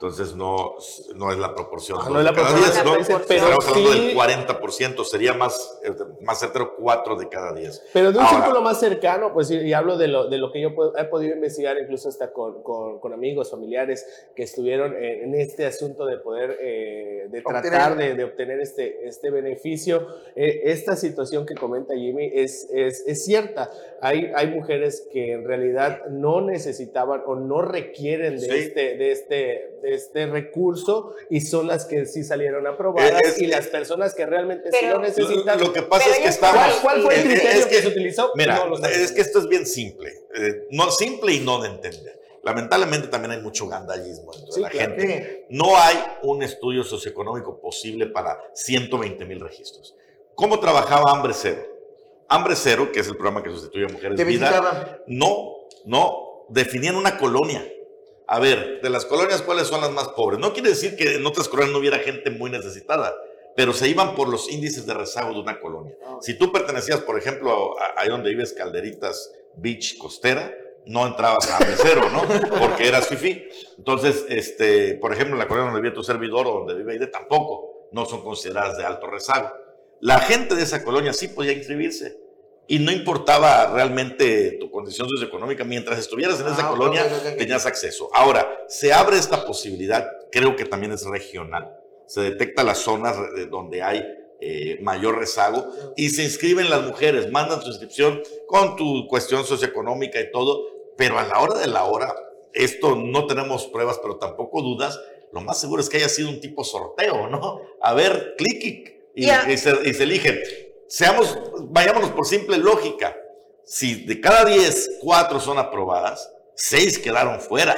Entonces no, no es la proporción. Ah, no es la cada proporción, diez, ¿no? pero Estaríamos hablando sí- del 40%, sería más, eh, más certero 4 de cada 10. Pero de un Ahora, círculo más cercano, pues y, y hablo de lo, de lo que yo puedo- he podido investigar, incluso hasta con, con, con amigos, familiares que estuvieron en, en este asunto de poder, eh, de tratar de, de obtener este, este beneficio. Eh, esta situación que comenta Jimmy es, es, es cierta. Hay, hay mujeres que en realidad no necesitaban o no requieren de, Sí. este, de, este, de este recurso y son las que sí salieron aprobadas Es- y las personas que realmente sí Pero- lo necesitan. Lo, lo que pasa es que estamos... ¿Cuál, cuál fue el es- es criterio que, que- se utilizó? Mira, No es que esto es bien simple. eh, no simple y no de entender. Lamentablemente también hay mucho gandallismo entre Sí, la claro. gente. No hay un estudio socioeconómico posible para 120 mil registros. ¿Cómo trabajaba Hambre Cero? Hambre Cero, que es el programa que sustituye a Mujeres Te Vida, no, no, definían una colonia. A ver, de las colonias, ¿cuáles son las más pobres? No quiere decir que en otras colonias no hubiera gente muy necesitada, pero se iban por los índices de rezago de una colonia. Si tú pertenecías, por ejemplo, a- ahí donde vives, Calderitas Beach Costera, no entrabas a mesero, ¿no? Porque eras fifí. Entonces, este, por ejemplo, en la colonia donde vive tu servidor o donde vive Aide, tampoco, no son consideradas de alto rezago. La gente de esa colonia sí podía inscribirse y no importaba realmente tu condición socioeconómica, mientras estuvieras en esa Ah, colonia ok, ok. tenías acceso. Ahora, se abre esta posibilidad, creo que también es regional, se detecta las zonas de donde hay eh, mayor rezago y se inscriben las mujeres, mandan su inscripción con tu cuestión socioeconómica y todo, pero a la hora de la hora, esto no tenemos pruebas, pero tampoco dudas, lo más seguro es que haya sido un tipo sorteo, ¿no? A ver, clic y, y- Ya. y se, y se eligen. Seamos, vayámonos por simple lógica. Si de cada 10, 4 son aprobadas, 6 quedaron fuera,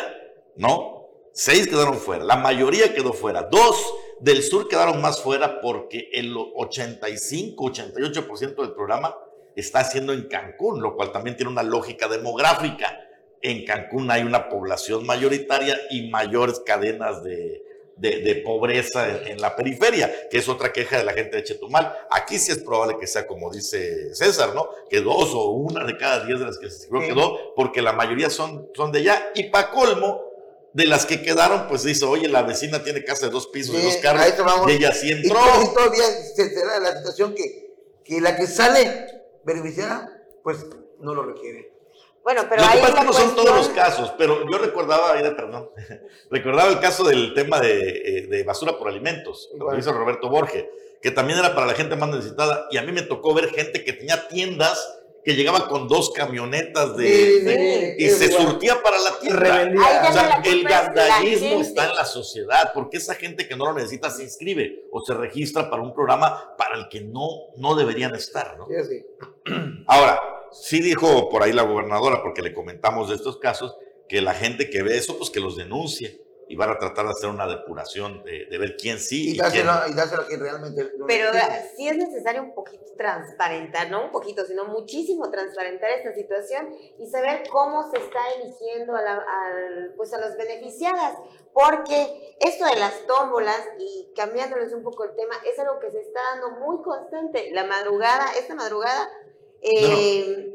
¿no? 6 quedaron fuera, la mayoría quedó fuera. Dos del sur quedaron más fuera porque el 85, 88% del programa está haciendo en Cancún, lo cual también tiene una lógica demográfica. En Cancún hay una población mayoritaria y mayores cadenas de, de, de pobreza en, en la periferia, que es otra queja de la gente de Chetumal. Aquí sí es probable que sea como dice César, ¿no? Que dos o una de cada diez de las que se quedó, porque la mayoría son, son de allá. Y para colmo, de las que quedaron, pues dice, oye, la vecina tiene casa de dos pisos y Sí, dos carros, y ella sí entró. y todavía se será la situación que, que la que sale beneficiada, pues no lo requiere. Bueno, pero Lo que ahí pasa es la que no son todos los casos, pero yo recordaba, perdón, recordaba el caso del tema de, eh, de basura por alimentos, lo hizo Roberto Borge, que también era para la gente más necesitada, y a mí me tocó ver gente que tenía tiendas que llegaba con dos camionetas de, Sí, de- sí, y se igual. surtía para la ya O sea, el gente. está en la sociedad, porque esa gente que no lo necesita se inscribe o se registra para un programa para el que no, no deberían estar, ¿no? Sí, así. Ahora, sí dijo por ahí la gobernadora, porque le comentamos de estos casos, que la gente que ve eso, pues que los denuncie y van a tratar de hacer una depuración de, de ver quién sí Y y, quién dárselo, no. a quien realmente lo Pero sí es necesario un poquito transparentar, no un poquito, sino muchísimo transparentar esta situación y saber cómo se está eligiendo a, la- pues a las beneficiadas, porque esto de las tómbolas y cambiándoles un poco el tema es algo que se está dando muy constante. La madrugada, esta madrugada, eh,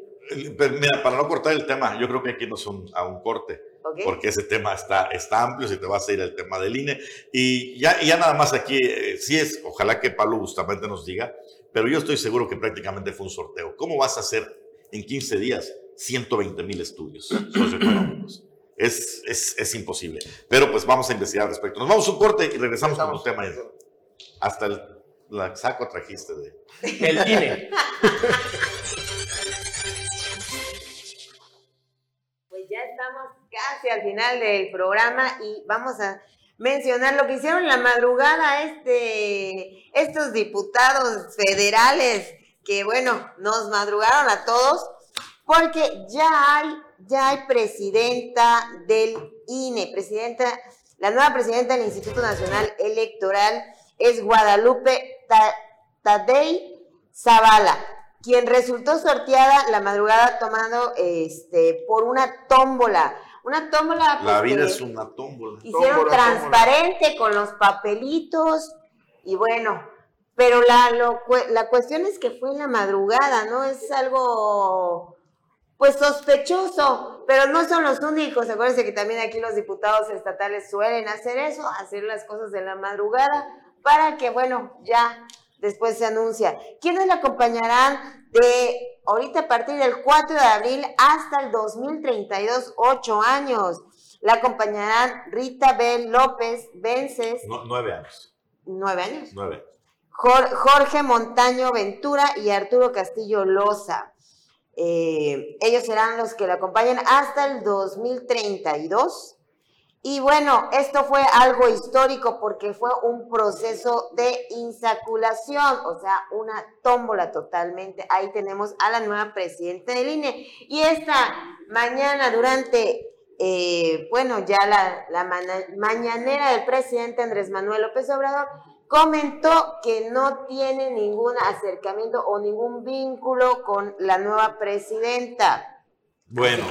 pero Mira, para no cortar el tema, yo creo que hay que irnos un- a un corte, ¿ok? porque ese tema está, está amplio, si te vas a ir al tema del INE. Y ya, y ya nada más aquí, eh, sí es, ojalá que Pablo Bustamante nos diga, pero yo estoy seguro que prácticamente fue un sorteo. ¿Cómo vas a hacer en 15 días 120 mil estudios socioeconómicos? Es, es, es imposible. Pero pues vamos a investigar al respecto. Nos vamos a un corte y regresamos con Estamos- el tema. Hasta el la saco trajiste de. El INE. final del programa y vamos a mencionar lo que hicieron la madrugada este, estos diputados federales que, bueno, nos madrugaron a todos porque ya hay, ya hay presidenta del INE, presidenta, la nueva presidenta del Instituto Nacional Electoral es Guadalupe Tadei Zavala, quien resultó sorteada la madrugada tomando este, por una tómbola. Una tómbola. La pues, vida es una tómbola. Hicieron transparente con los papelitos y bueno, pero la, la cuestión es que fue en la madrugada, ¿no? Es algo, pues sospechoso, pero no son los únicos. Acuérdense que también aquí los diputados estatales suelen hacer eso, hacer las cosas de la madrugada para que, bueno, ya después se anuncia. ¿Quiénes la acompañarán de ahorita a partir del 4 de abril hasta el 2032, ocho años? La acompañarán Rita Bel López Vences. nueve años. ¿Nueve años? Nueve. Jorge Montaño Ventura y Arturo Castillo Loza. Eh, ellos serán los que la acompañan hasta el 2032 y bueno, esto fue algo histórico porque fue un proceso de insaculación, o sea, una tómbola totalmente. Ahí tenemos a la nueva presidenta del INE. Y esta mañana, durante, eh, bueno, ya la, la mañanera del presidente Andrés Manuel López Obrador, comentó que no tiene ningún acercamiento o ningún vínculo con la nueva presidenta. Bueno,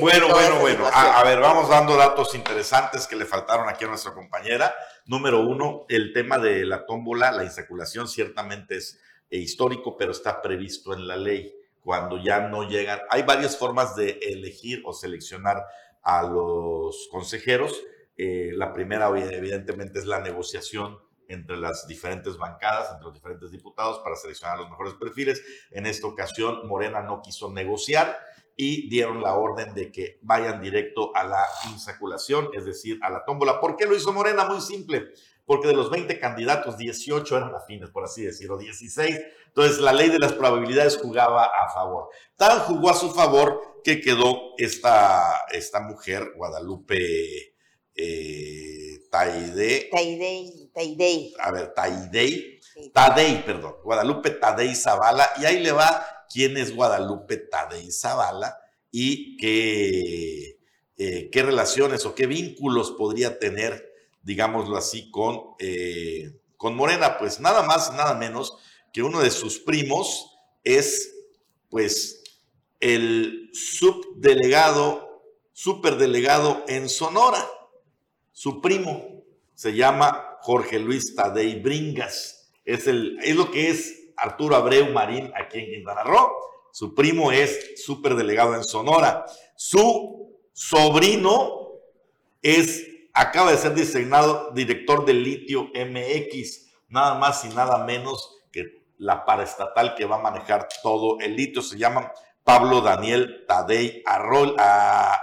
bueno, bueno, bueno. A, ver, vamos dando datos interesantes que le faltaron aquí a nuestra compañera. Número uno, el tema de la tómbola, la insaculación ciertamente es eh, histórico, pero está previsto en la ley. Cuando ya no llegan, hay varias formas de elegir o seleccionar a los consejeros. Eh, la primera, evidentemente, es la negociación entre las diferentes bancadas, entre los diferentes diputados para seleccionar los mejores perfiles. En esta ocasión, Morena no quiso negociar y dieron la orden de que vayan directo a la insaculación, es decir, a la tómbola. ¿Por qué lo hizo Morena? Muy simple, porque de los 20 candidatos, 18 eran afines, por así decirlo, 16. Entonces, la ley de las probabilidades jugaba a favor. Tan jugó a su favor que quedó esta, esta mujer, Guadalupe eh, Taide. Taidei, Taidei. A ver, Taidei. Tadei, perdón. Guadalupe Tadei Zavala. Y ahí le va quién es Guadalupe Tadei Zavala y qué, eh, qué relaciones o qué vínculos podría tener, digámoslo así, con, eh, con Morena. Pues nada más, nada menos que uno de sus primos es, pues, el subdelegado, superdelegado en Sonora. Su primo se llama Jorge Luis Tadei Bringas. Es, el, es lo que es Arturo Abreu Marín aquí en Quintana Roo. Su primo es superdelegado en Sonora. Su sobrino es, acaba de ser designado director del litio MX, nada más y nada menos que la paraestatal que va a manejar todo el litio. Se llama Pablo Daniel Tadei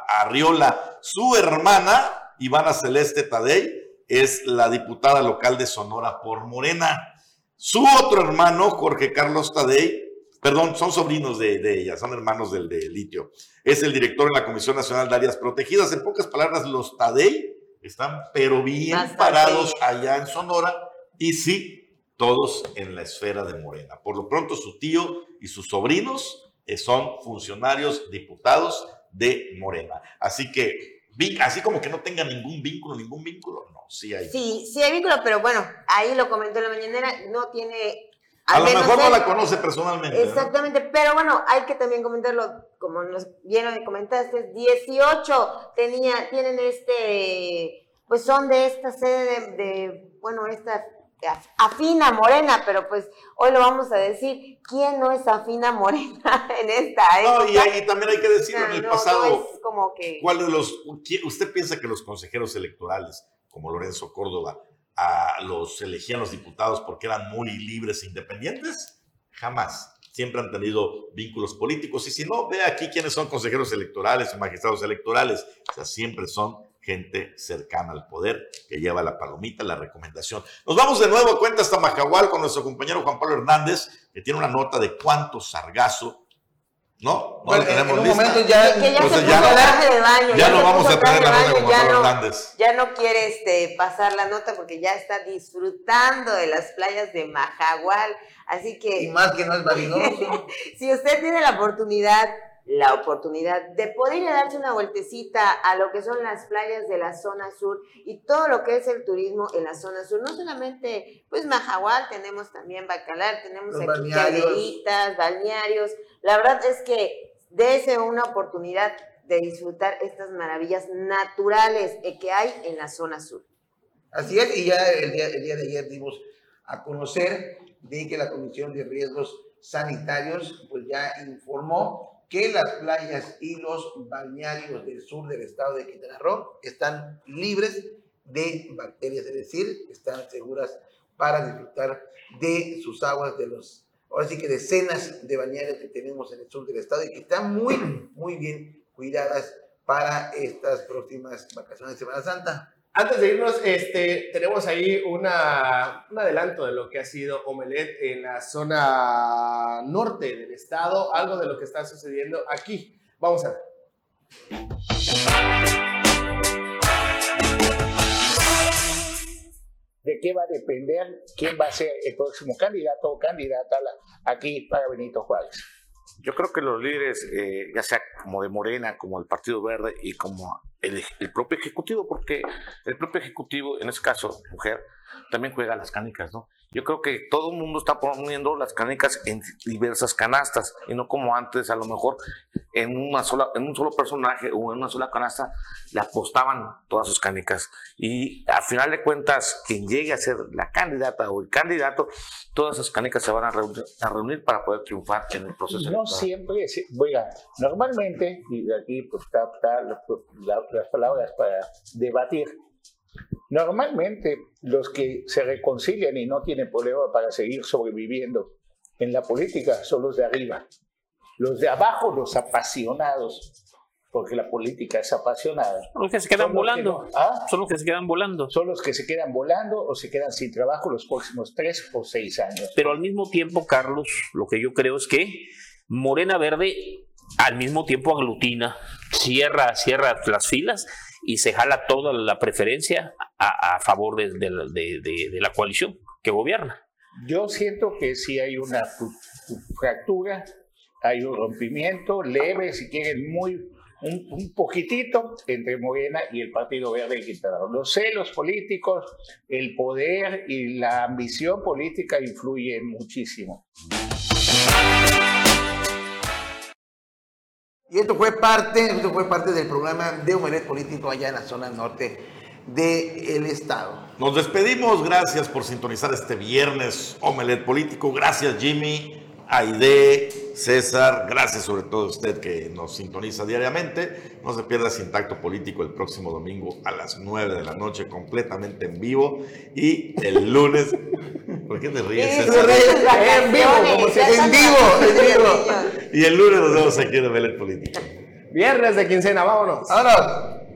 Arriola. Su hermana, Ivana Celeste Tadei, es la diputada local de Sonora por Morena. Su otro hermano, Jorge Carlos Tadei, perdón, son sobrinos de, ella, son hermanos del de Litio. Es el director en la Comisión Nacional de Áreas Protegidas. En pocas palabras, los Tadei están pero bien parados allá en Sonora y sí, todos en la esfera de Morena. Por lo pronto, su tío y sus sobrinos eh, son funcionarios, diputados de Morena. Así que así como que no tenga ningún vínculo, ningún vínculo, no, sí hay. Sí, sí hay vínculo, pero bueno, ahí lo comentó en la mañanera, no tiene... A lo mejor no la conoce personalmente. Exactamente, pero bueno, hay que también comentarlo, como nos vieron y comentaste, 18 tenía, tienen este, pues son de esta sede de, de bueno, esta afina morena, pero pues hoy lo vamos a decir, ¿quién no es afina morena en esta época? No, y, también hay que decirlo en el pasado, como que... ¿cuál de los, usted piensa que los consejeros electorales, como Lorenzo Córdoba, a los elegían los diputados porque eran muy libres e independientes? Jamás. siempre han tenido vínculos políticos. Y si no, ve aquí quiénes son consejeros electorales y magistrados electorales. O sea, siempre son gente cercana al poder que lleva la palomita, la recomendación. Nos vamos de nuevo a cuenta hasta Majahual con nuestro compañero Juan Pablo Hernández, que tiene una nota de cuánto sargazo ¿No? No tenemos en un momento ya, que ya se ya, traje de baño. Ya, no vamos a traer la nota como ya no, Hernández. Ya no quiere este, pasar la nota porque ya está disfrutando de las playas de Majagual. Así que. Y más que no es marinoso. si usted tiene la oportunidad la oportunidad de poder ir a darse una vueltecita a lo que son las playas de la zona sur y todo lo que es el turismo en la zona sur. No solamente, pues Majahual, tenemos también Bacalar, tenemos aquí balnearios. balnearios. La verdad es que dése una oportunidad de disfrutar estas maravillas naturales que hay en la zona sur. Así es, y ya el día, el día de ayer dimos a conocer de que la Comisión de Riesgos Sanitarios pues ya informó que las playas y los balnearios del sur del estado de Quintana Roo están libres de bacterias, es decir, están seguras para disfrutar de sus aguas, de los, ahora sí que decenas de balnearios que tenemos en el sur del estado y que están muy, muy bien cuidadas para estas próximas vacaciones de Semana Santa. Antes de irnos, este, tenemos ahí una, un adelanto de lo que ha sido Omelet en la zona norte del estado, algo de lo que está sucediendo aquí. Vamos a ver. ¿De qué va a depender quién va a ser el próximo candidato o candidata aquí para Benito Juárez? Yo creo que los líderes, eh, ya sea como de Morena, como el Partido Verde y como el, el, propio Ejecutivo, porque el propio Ejecutivo, en este caso, mujer, también juega las canicas, ¿no? Yo creo que todo el mundo está poniendo las canicas en diversas canastas y no como antes, a lo mejor en una sola, en un solo personaje o en una sola canasta le apostaban todas sus canicas. Y al final de cuentas, quien llegue a ser la candidata o el candidato, todas esas canicas se van a reunir, para poder triunfar en el proceso. No siempre, oiga, normalmente, y aquí pues, está, las palabras para debatir Normalmente los que se reconcilian y no tienen problema para seguir sobreviviendo en la política son los de arriba. Los de abajo, los apasionados, porque la política es apasionada. Son los que se quedan volando. ¿Ah? Son los que se quedan volando. Son los que se quedan volando o se quedan sin trabajo los próximos tres o seis años. Pero al mismo tiempo, Carlos, lo que yo creo es que Morena Verde al mismo tiempo aglutina, cierra, cierra las filas y se jala toda la preferencia a, favor de, de, la coalición que gobierna. Yo siento que sí hay una fractura, hay un rompimiento leve, si quieren, muy un, poquitito entre Morena y el Partido Verde de Quintana Los celos políticos, el poder y la ambición política influyen muchísimo. Y esto fue parte, esto fue parte del programa de Humelet Político allá en la zona norte del estado. Nos despedimos, gracias por sintonizar este viernes Omelet Político, gracias Jimmy, Aide, César, gracias sobre todo a usted que nos sintoniza diariamente. No se pierda Sin Tacto Político el próximo domingo a las 9 de la noche, completamente en vivo. Y el lunes. ¿Por qué te ríes? César? En vivo, como se En vivo, en vivo. Y el lunes nos vemos aquí en Omelet Político. Viernes de quincena, vámonos. Vámonos.